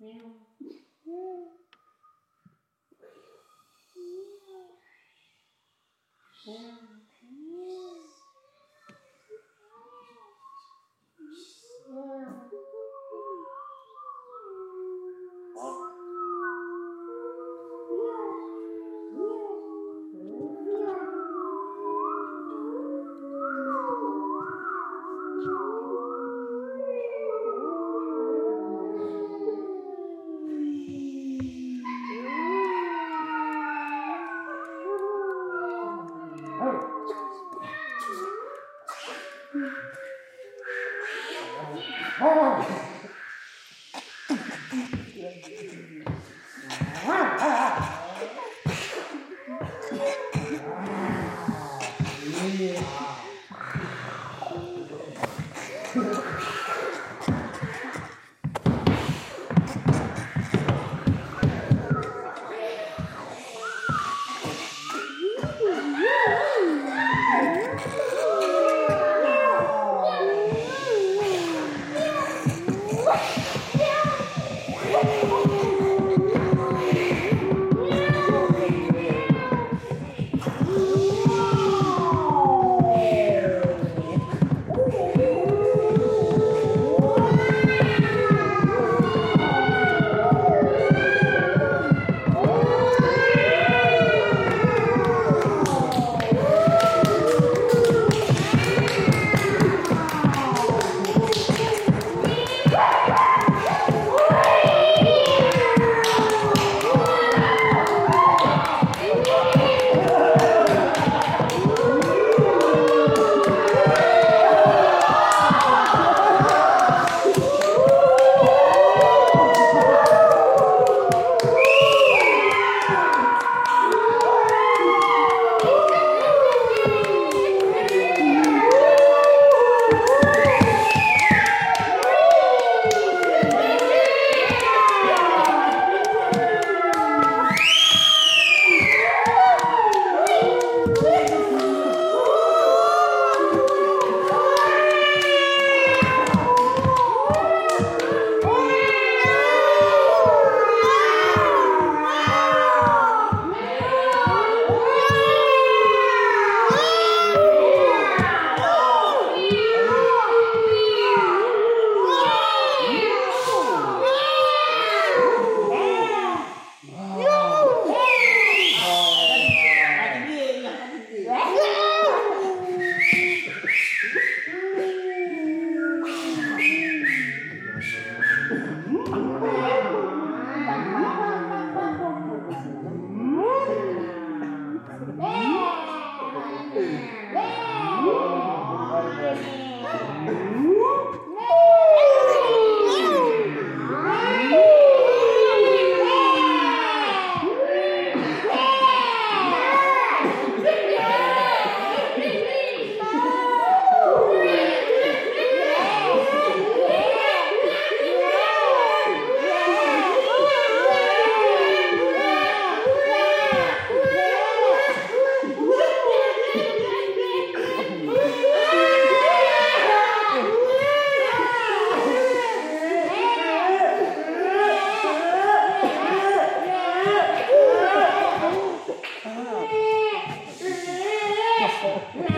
Yeah. Yeah. Woo! Yeah.